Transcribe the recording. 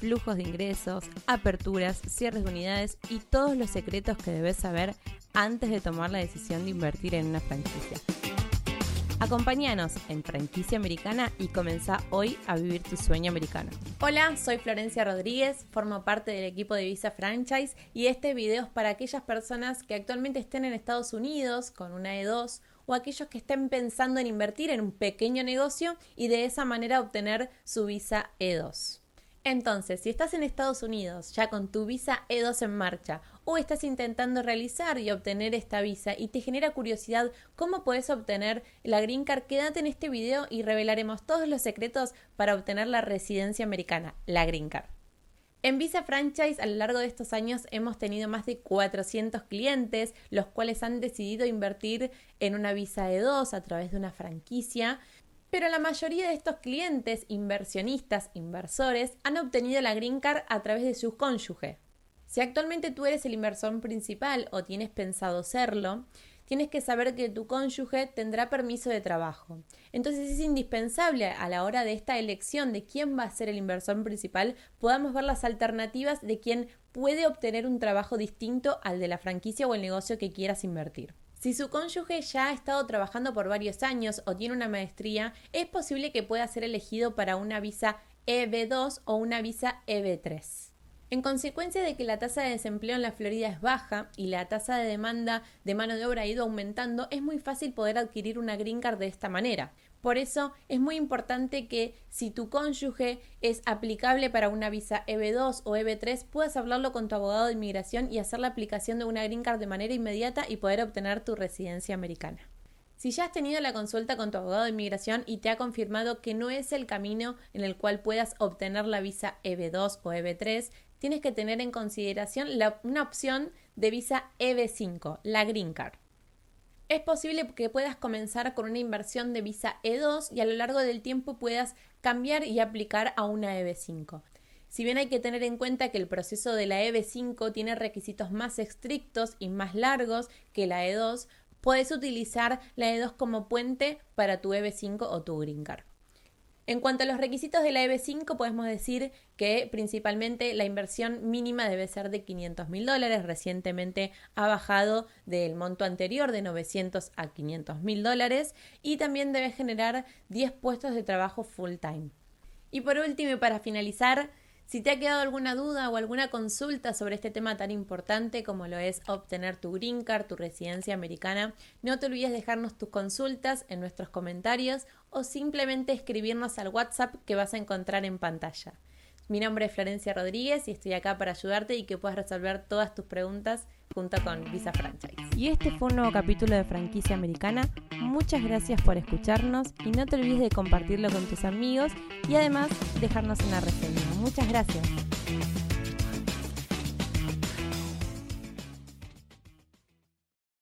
flujos de ingresos, aperturas, cierres de unidades y todos los secretos que debes saber antes de tomar la decisión de invertir en una franquicia. Acompáñanos en Franquicia Americana y comenzá hoy a vivir tu sueño americano. Hola, soy Florencia Rodríguez, formo parte del equipo de Visa Franchise y este video es para aquellas personas que actualmente estén en Estados Unidos con una E2 o aquellos que estén pensando en invertir en un pequeño negocio y de esa manera obtener su visa E2. Entonces, si estás en Estados Unidos ya con tu visa E2 en marcha o estás intentando realizar y obtener esta visa y te genera curiosidad cómo puedes obtener la Green Card, quédate en este video y revelaremos todos los secretos para obtener la residencia americana, la Green Card. En Visa Franchise a lo largo de estos años hemos tenido más de 400 clientes, los cuales han decidido invertir en una visa E2 a través de una franquicia pero la mayoría de estos clientes, inversionistas, inversores, han obtenido la Green Card a través de su cónyuge. Si actualmente tú eres el inversor principal o tienes pensado serlo, tienes que saber que tu cónyuge tendrá permiso de trabajo. Entonces es indispensable a la hora de esta elección de quién va a ser el inversor principal, podamos ver las alternativas de quién puede obtener un trabajo distinto al de la franquicia o el negocio que quieras invertir. Si su cónyuge ya ha estado trabajando por varios años o tiene una maestría, es posible que pueda ser elegido para una visa EB2 o una visa EB3. En consecuencia de que la tasa de desempleo en la Florida es baja y la tasa de demanda de mano de obra ha ido aumentando, es muy fácil poder adquirir una green card de esta manera. Por eso es muy importante que si tu cónyuge es aplicable para una visa EB2 o EB3, puedas hablarlo con tu abogado de inmigración y hacer la aplicación de una green card de manera inmediata y poder obtener tu residencia americana. Si ya has tenido la consulta con tu abogado de inmigración y te ha confirmado que no es el camino en el cual puedas obtener la visa EB2 o EB3, tienes que tener en consideración una opción de visa EB5, la Green Card. Es posible que puedas comenzar con una inversión de visa E2 y a lo largo del tiempo puedas cambiar y aplicar a una EB5. Si bien hay que tener en cuenta que el proceso de la EB5 tiene requisitos más estrictos y más largos que la E2, puedes utilizar la E2 como puente para tu EB5 o tu Green Card. En cuanto a los requisitos de la EB5, podemos decir que principalmente la inversión mínima debe ser de 500 mil dólares. Recientemente ha bajado del monto anterior de 900 a 500 mil dólares y también debe generar 10 puestos de trabajo full time. Y por último y para finalizar, si te ha quedado alguna duda o alguna consulta sobre este tema tan importante como lo es obtener tu green card, tu residencia americana, no te olvides dejarnos tus consultas en nuestros comentarios o simplemente escribirnos al WhatsApp que vas a encontrar en pantalla. Mi nombre es Florencia Rodríguez y estoy acá para ayudarte y que puedas resolver todas tus preguntas junto con Visa Franchise. Y este fue un nuevo capítulo de Franquicia Americana. Muchas gracias por escucharnos y no te olvides de compartirlo con tus amigos y además dejarnos una reseña. Muchas gracias.